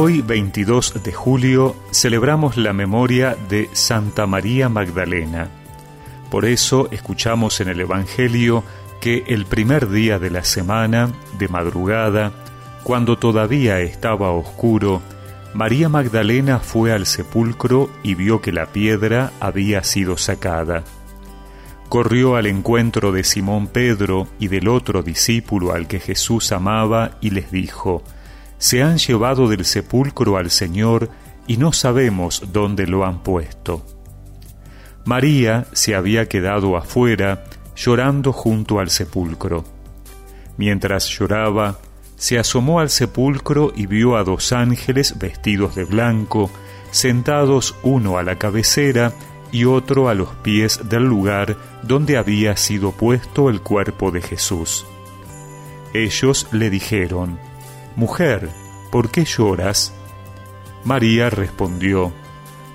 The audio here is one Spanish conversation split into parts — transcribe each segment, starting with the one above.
Hoy, 22 de julio, celebramos la memoria de Santa María Magdalena. Por eso escuchamos en el Evangelio que el primer día de la semana, de madrugada, cuando todavía estaba oscuro, María Magdalena fue al sepulcro y vio que la piedra había sido sacada. Corrió al encuentro de Simón Pedro y del otro discípulo al que Jesús amaba y les dijo, Se han llevado del sepulcro al Señor y no sabemos dónde lo han puesto. María se había quedado afuera, llorando junto al sepulcro. Mientras lloraba, se asomó al sepulcro y vio a dos ángeles vestidos de blanco, sentados uno a la cabecera y otro a los pies del lugar donde había sido puesto el cuerpo de Jesús. Ellos le dijeron, Mujer, ¿por qué lloras? María respondió,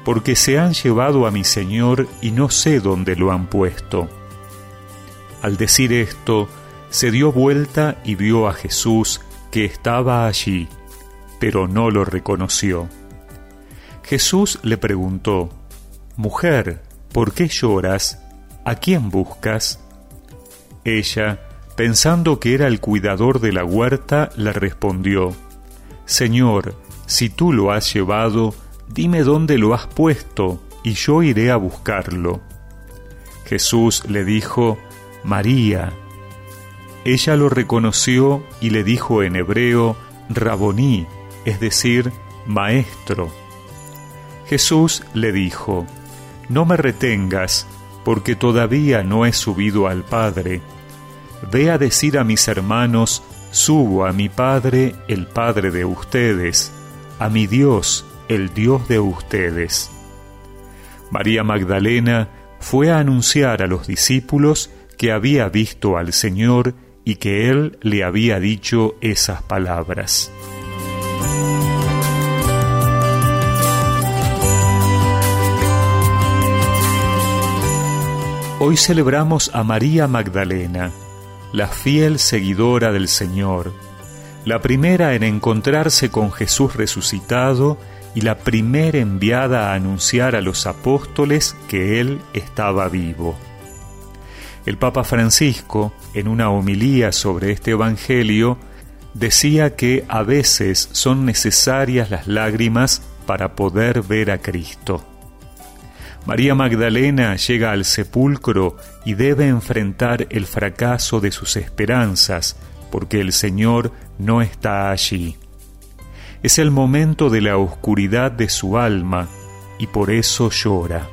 Porque se han llevado a mi Señor y no sé dónde lo han puesto. Al decir esto, se dio vuelta y vio a Jesús que estaba allí, pero no lo reconoció. Jesús le preguntó, Mujer, ¿por qué lloras? ¿A quién buscas? Ella, pensando que era el cuidador de la huerta, le respondió, Señor, si tú lo has llevado, dime dónde lo has puesto, y yo iré a buscarlo. Jesús le dijo, María. Ella lo reconoció y le dijo en hebreo, Raboní, es decir, Maestro. Jesús le dijo, No me retengas, porque todavía no he subido al Padre. Ve a decir a mis hermanos, subo a mi Padre, el Padre de ustedes, a mi Dios, el Dios de ustedes. María Magdalena fue a anunciar a los discípulos que había visto al Señor y que él le había dicho esas palabras. Hoy celebramos a María Magdalena, la fiel seguidora del Señor, la primera en encontrarse con Jesús resucitado y la primera enviada a anunciar a los apóstoles que Él estaba vivo. El Papa Francisco, en una homilía sobre este Evangelio, decía que a veces son necesarias las lágrimas para poder ver a Cristo. María Magdalena llega al sepulcro y debe enfrentar el fracaso de sus esperanzas, porque el Señor no está allí. Es el momento de la oscuridad de su alma y por eso llora.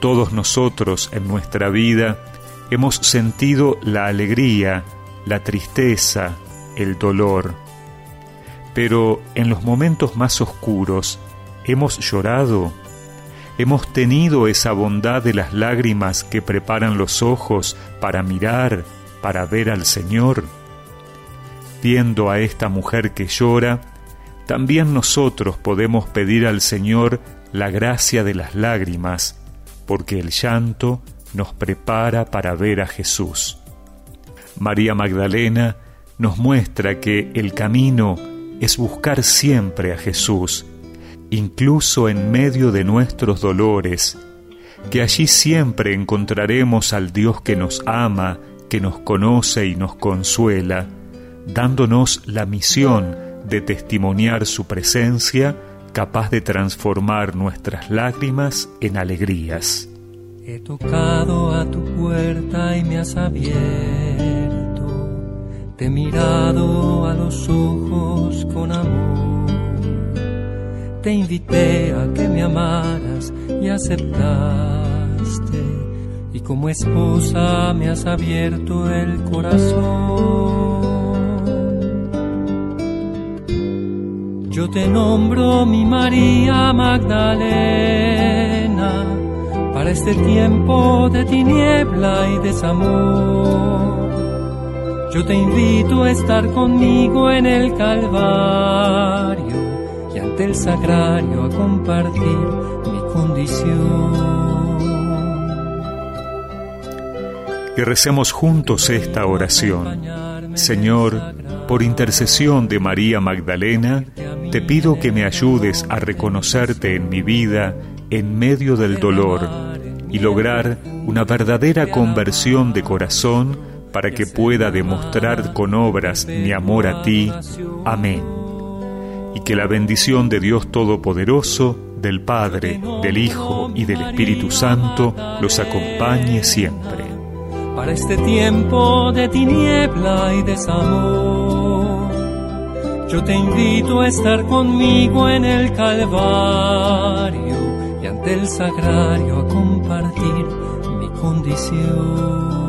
Todos nosotros en nuestra vida hemos sentido la alegría, la tristeza, el dolor. Pero en los momentos más oscuros, ¿hemos llorado? ¿Hemos tenido esa bondad de las lágrimas que preparan los ojos para mirar, para ver al Señor? Viendo a esta mujer que llora, también nosotros podemos pedir al Señor la gracia de las lágrimas, porque el llanto nos prepara para ver a Jesús. María Magdalena nos muestra que el camino es buscar siempre a Jesús, incluso en medio de nuestros dolores, que allí siempre encontraremos al Dios que nos ama, que nos conoce y nos consuela, dándonos la misión de testimoniar su presencia capaz de transformar nuestras lágrimas en alegrías. He tocado a tu puerta y me has abierto, te he mirado a los ojos con amor, te invité a que me amaras y aceptaste, y como esposa me has abierto el corazón. Yo te nombro mi María Magdalena para este tiempo de tiniebla y desamor. Yo te invito a estar conmigo en el Calvario ante el sagrario a compartir mi condición. y recemos juntos esta oración. Señor, por intercesión de María Magdalena, te pido que me ayudes a reconocerte en mi vida en medio del dolor y lograr una verdadera conversión de corazón para que pueda demostrar con obras mi amor a ti. Amén. Y que la bendición de Dios Todopoderoso, del Padre, del Hijo y del Espíritu Santo los acompañe siempre para este tiempo de tiniebla y desamor. Yo te invito a estar conmigo en el Calvario y ante el sagrario a compartir mi condición.